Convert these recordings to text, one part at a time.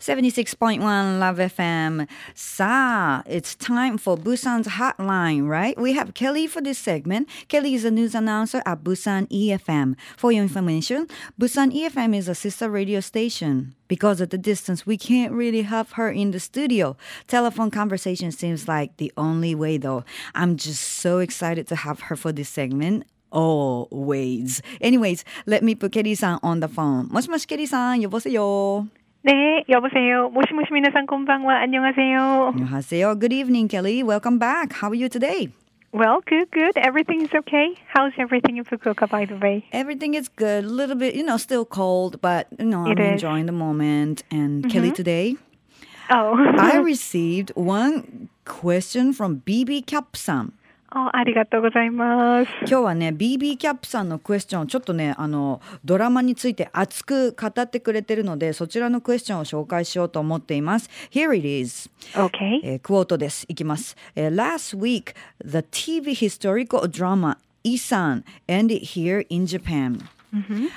76.1 Love FM. Sa, it's time for Busan's hotline, right? We have Kelly for this segment. Kelly is a news announcer at Busan EFM. For your information, Busan EFM is a sister radio station. Because of the distance, we can't really have her in the studio. Telephone conversation seems like the only way, though. I'm just so excited to have her for this segment. Always. Anyways, let me put Kelly さん on the phone. もしもし Kelly さん、呼ばせよ。 네, 여보세요. 모시모시 미나상 곤방와 안녕하세요. 안녕하세요. Good evening, Kelly. Welcome back. How are you today? Well, good, good. Everything is okay. How's everything in Fukuoka, by the way? Everything is good. A little bit, you know, still cold, but you know, It I'm is. enjoying the moment. And Kelly, today Oh, I received one question from BB Cap あありがとうございます。今日はね、BB キャップさんのクエスチョン、ちょっとね、あのドラマについて熱く語ってくれてるので、そちらのクエスチョンを紹介しようと思っています。Here it is. OK えー、クォートです。いきます。えー、Last week, the TV historical drama Isan ended here in Japan.、Mm hmm.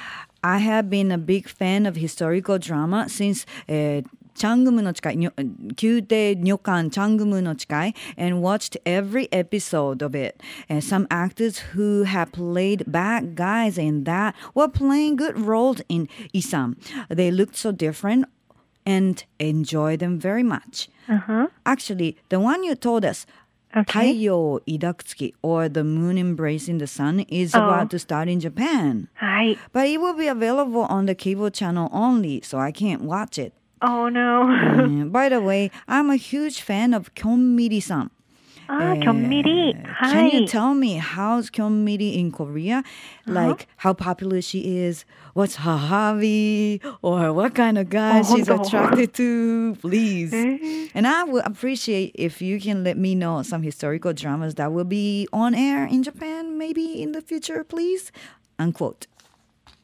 I have been a big fan of historical drama since、uh, チャングムの誓い、にょ宮廷女官チャングムの誓い and watched every episode of it. And some actors who have played bad guys in that were playing good roles in Isam. They looked so different and enjoy them very much. Uh-huh. Actually, the one you told us, Okay. 太陽抱く月 or the moon embracing the sun is Oh. about to start in Japan. はい. But it will be available on the cable channel only, so I can't watch it. Oh no. by the way, I'm a huge fan of Kyunmiri-san. Ah, uh, Gyeonmiri. Hi. Can you tell me how's Gyeonmiri in Korea? Uh-huh. Like uh-huh. how popular she is? What's her hobby? Or what kind of guy oh, she's no. attracted to? Please. Eh? and I would appreciate if you can let me know some historical dramas that will be on air in Japan maybe in the future, please. Unquote.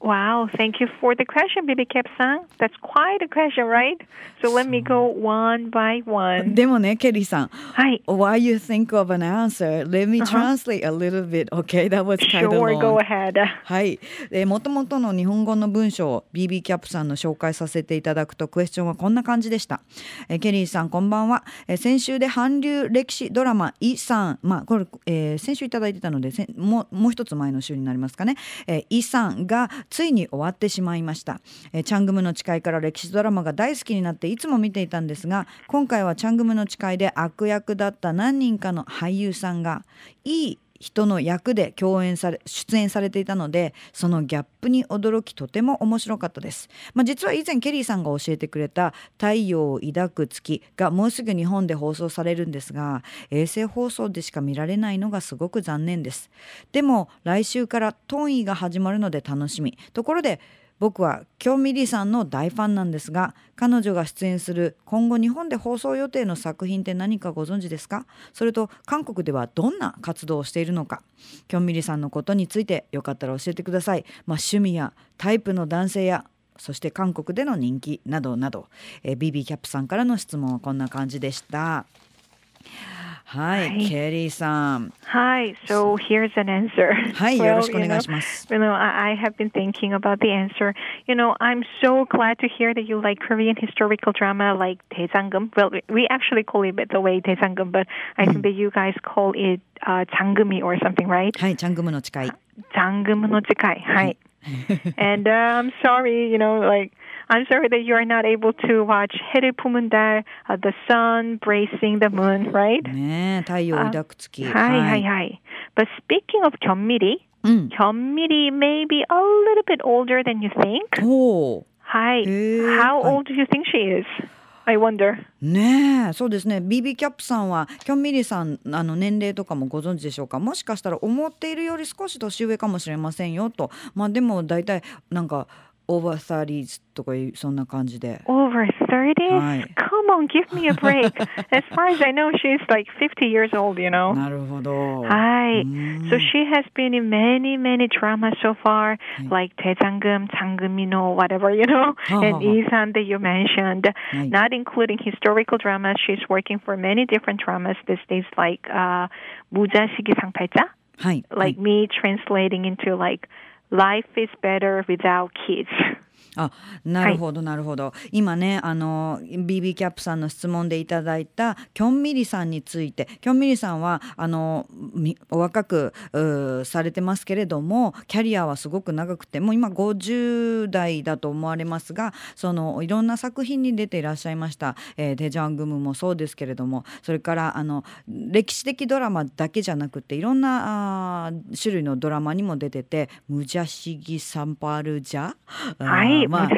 Wow, thank you for the question, Bibi Kep-san. That's quite a question, right? So let me go one by one. でもね、ケリーさん、はい。while you think of an answer, let me translate a little bit, okay? That was kind of Sure, long. go ahead. はい。で、もともとの日本語の文章を BB キャップさんの紹介させていただくと、クエスチョンはこんな感じでした。えーケリーさん、こんばんは。えー先週で韓流歴史ドラマ、イさん、まあ、これ、えー先週いただいてたので、せんもう、もう一つ前の週になりますかね。えーイさんがついに終わってしまいました。えーチャングムの誓いから歴史ドラマが大好きになっていつも見ていたんですが、今回はチャングムの誓いで悪役だった何人かの俳優さんが、いい人の役で共演され出演されていたのでそのギャップに驚きとても面白かったです、まあ、実は以前ケリーさんが教えてくれた「太陽を抱く月」がもうすぐ日本で放送されるんですが衛星放送でしか見られないのがすごく残念です。でも来週からトンイが始まるので楽しみ。ところで僕はキョンミリさんの大ファンなんですが彼女が出演する今後日本で放送予定の作品って何かご存知ですか？それと韓国ではどんな活動をしているのか？キョンミリさんのことについてよかったら教えてください、まあ、趣味やタイプの男性やそして韓国での人気などなど、えー、BB キャップさんからの質問はこんな感じでした。はい、はいケリーさん Hi, so here's an answer. はい、 Well, よろしくお you 願 know, いします。 You know, I, I have been thinking about the answer. You know, I'm so glad to hear that you like Korean historical drama like Daejangum. Well, we- we actually call it the way Daejangum, but I think that you guys call it uh, 장금이 or something, right? はい、チャングムの誓い。 장금의 지kai. Hi. and uh, I'm sorry, you know, like I'm sorry that you are not able to watch 해를 품은 달, uh, the sun bracing the moon, right? ねえ、太陽を抱く月。 Hi, hi, hi. But speaking of 견미리, うん。 견미리 may be a little bit older than you think. おー Hi. Hey, How hi. old do you think she is? I wonder. ねえそうですね BB キャップさんはキョンミリさんあの年齢とかもご存知でしょうかもしかしたら思っているより少し年上かもしれませんよとまあでも大体なんか over 30s とかいうそんな感じで Over 30? Hi. Come on, give me a break. as far as I know, she's like 50 years old, you know. なるほど Hi. うん So she has been in many, many dramas so far, like 대장금, 장금이노, whatever, you know, Oh, and oh, oh. Isan that you mentioned, Right. not including historical dramas. She's working for many different dramas these days, like uh, 무자식이 상팔자, はい、 like me translating into like life is better without kids. あなるほどなるほど、今ねあの BB キャップさんの質問でいただいたキョンミリさんについて。キョンミリさんはあのお若くされてますけれどもキャリアはすごく長くてもう今50代だと思われますがそのいろんな作品に出ていらっしゃいました、えーデジャングムもそうですけれどもそれからあの歴史的ドラマだけじゃなくていろんなあ種類のドラマにも出てて「ムジャシギサンパルジャ」はい、まあ.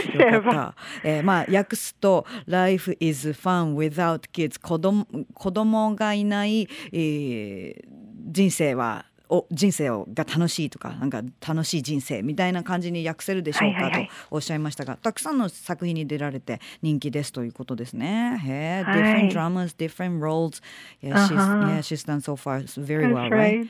った。えーまあ訳すと「Life is fun without kids」子供子供がいない、えー人生はお人生をが楽しいとかなんか楽しい人生みたいな感じに訳せるでしょうかとおっしゃいましたが、たくさんの作品に出られて人気ですということですね。へえ、はい different dramas, different roles. Yeah, she's, Uh-huh. yeah, she's done so far very well, right. right?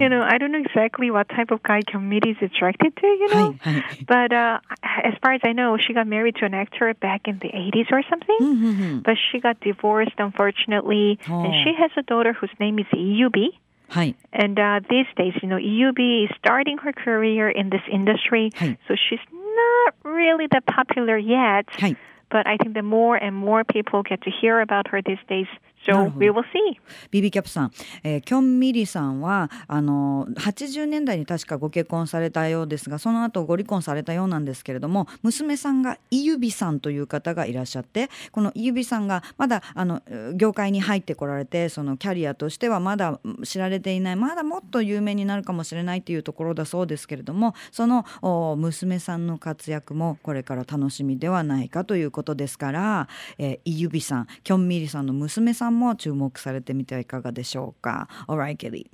You know, I don't know exactly what type of guy committee is attracted to, you は know. いはい。But uh, as far as I know, she got married to an actor back in the 80s or something. But she got divorced, unfortunately. Oh. And she has a daughter whose name is EUB. はい。 And uh, these days, you know, EUB is starting her career in this industry. Hey. So she's not really that popular yet. はい。 But I think the more and more people get to hear about her these days. So we will see. BB キャップさん、えーキョン・ミリさんはあの80年代に確かご結婚されたようですがその後ご離婚されたようなんですけれども娘さんがイユビさんという方がいらっしゃってこのイユビさんがまだあの業界に入ってこられてそのキャリアとしてはまだ知られていないまだもっと有名になるかもしれないというところだそうですけれどもそのお娘さんの活躍もこれから楽しみではないかということですから、えーイユビさんキョン・ミリさんの娘さんも注目されてみてはいかがでしょうか。Alright, Kelly.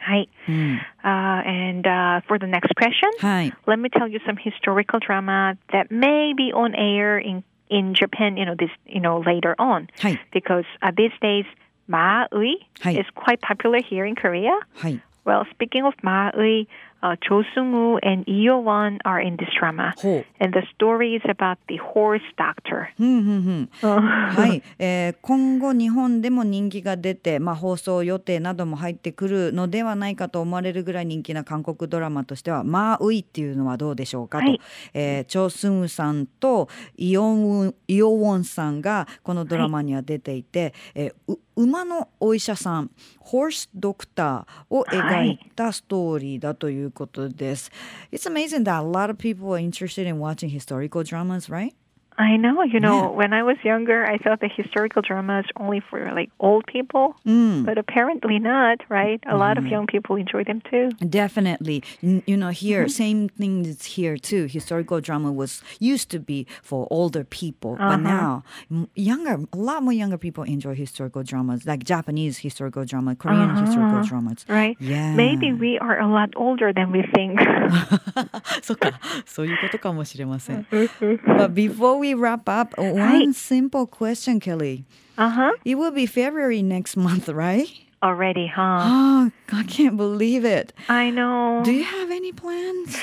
Hi. うん、 Uh, and uh, for the next question, はい。 let me tell you some historical drama that may be on air in in Japan. You know this. You know later on はい。 because uh, these days Maui Hi. is quite popular here in Korea. はい。 Well, speaking of Maui, uh, Cho Sung-woo and Lee Yo-won are in this drama. And the story is about the horse doctor. Uh, はい、えー今後日本でも人気が出て、まあ、放送予定なども入ってくるのではないかと思われるぐらい人気な韓国ドラマとしては「マーウイ」っていうのはどうでしょうかと、はいえーチョ・スンウさんとイオンイオウォンさんがこのドラマには出ていて、えーう馬のお医者さんホースドクターを描いたストーリーだということです。It's amazing that a lot of people are interested in watching historical dramas, right? I know, you know, Yeah. when I was younger, I thought that historical drama is only for like old people, うん。 but apparently not, right? A lot of young people enjoy them too. Definitely. N- You know, here, same thing is here too. Historical drama was used to be for older people, but now m- younger, a lot more younger people enjoy historical dramas, like Japanese historical drama, Korean historical dramas. Right? Yeah. Maybe we are a lot older than we think. そっか、そういうことかもしれません。but before we wrap up, one simple question, Kelly. uh huh. It will be February next month, right? Already, huh? Oh, I can't believe it. I know. Do you have any plans?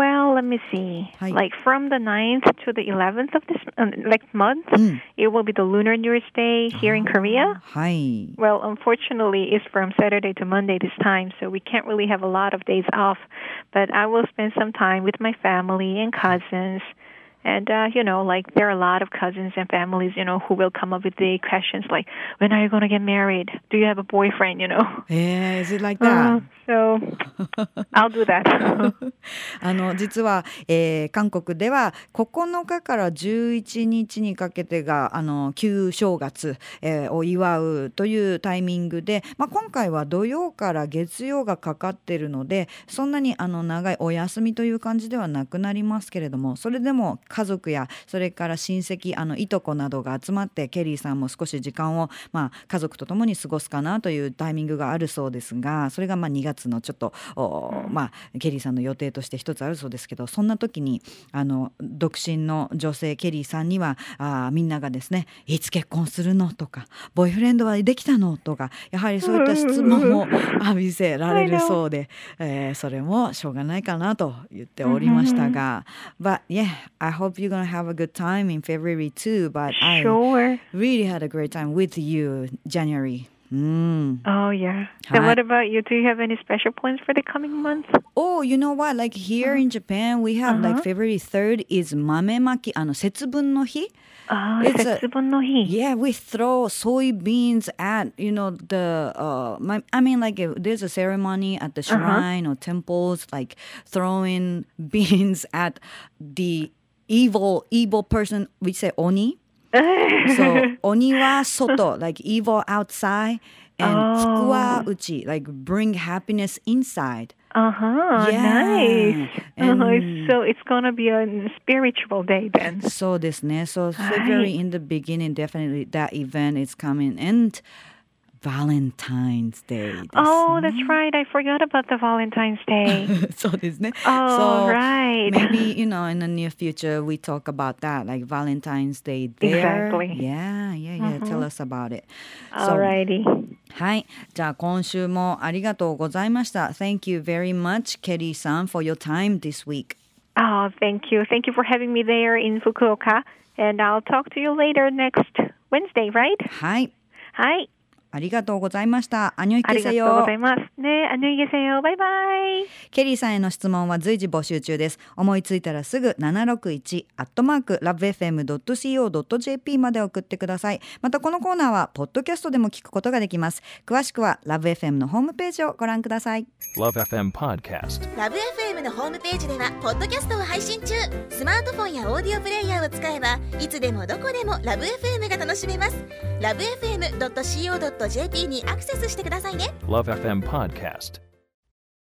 Well, let me see. Hi. Like from the 9th to the 11th of this uh, next month, Mm. it will be the Lunar New Year's Day here in Korea. はい。Well, unfortunately, it's from Saturday to Monday this time, so we can't really have a lot of days off. But I will spend some time with my family and cousins. And, uh, you know, like there are a lot of cousins and families, you know, who will come up with the questions like, when are you going to get married? Do you have a boyfriend, you know? Eh, is it like that? Uh, so I'll do that. あの実は、えー韓国では9日から11日にかけてがあの旧正月、えーを祝うというタイミングで、まあ、今回は土曜から月曜がかかっているのでそんなにあの長いお休みという感じではなくなりますけれどもそれでも家族やそれから親戚あのいとこなどが集まってケリーさんも少し時間を、まあ、家族と共に過ごすかなというタイミングがあるそうですがそれがまあ2月のちょっと、おまあ、ケリーさんの予定として一つあるそうですけどそんな時にあの独身の女性ケリーさんにはあーみんながですね「いつ結婚するの?」とか「ボーイフレンドはできたの?」とかやはりそういった質問を浴びせられるそうで、えーそれもしょうがないかなと言っておりましたが、But yeah, I hope you're gonna have a good time in February too. But I sure. really had a great time with you January Mm. Oh yeah. So Hi. what about you? Do you have any special plans for the coming months? Oh, you know what? Like here in Japan, we have like February 3rd is 豆まき、あの節分の日。 Ah, It's a- Setsubun-no-hi. Yeah, we throw soybeans at you know the uh my, I mean like uh, there's a ceremony at the shrine or temples like throwing beans at the evil evil person we say oni so oni wa soto like evil outside and oh. fuku wa uchi like bring happiness inside uh-huh. Yeah. Nice. Uh-huh. So it's going to be a spiritual day then. So this, ne? So February in the beginning, definitely that event is coming. And Valentine's Day です。 Oh, that's right. I forgot about the Valentine's Day. そうですね。 Oh, so right. maybe, you know, in the near future, we talk about that, like Valentine's Day there. Exactly. Yeah, yeah, yeah. Tell us about it. So, Alrighty. はい。じゃあ今週もありがとうございました。Thank you very much, Kelly さん for your time this week. Oh, thank you. Thank you for having me there in Fukuoka. And I'll talk to you later next Wednesday, right? はい。はい。 ありがとうございました。あにょいけせよ。ありがとうございます。ね、あにょいけせよ。バイバイ。ケリーさんへの質問は随時募集中です。思いついたらすぐ七六一アットマークラブ FM ドット CO ドット JP まで送ってください。またこのコーナーはポッドキャストでも聞くことができます。詳しくはラブ FM のホームページをご覧ください。ラブ FM ポッドキャスト。ラブ FM のホームページではポッドキャストを配信中。スマートフォンやオーディオプレイヤーを使えばいつでもどこでもラブ FM が楽しめます。ラブ FM ドット CO ドット .co.jp にアクセスしてくださいね Love FM Podcast.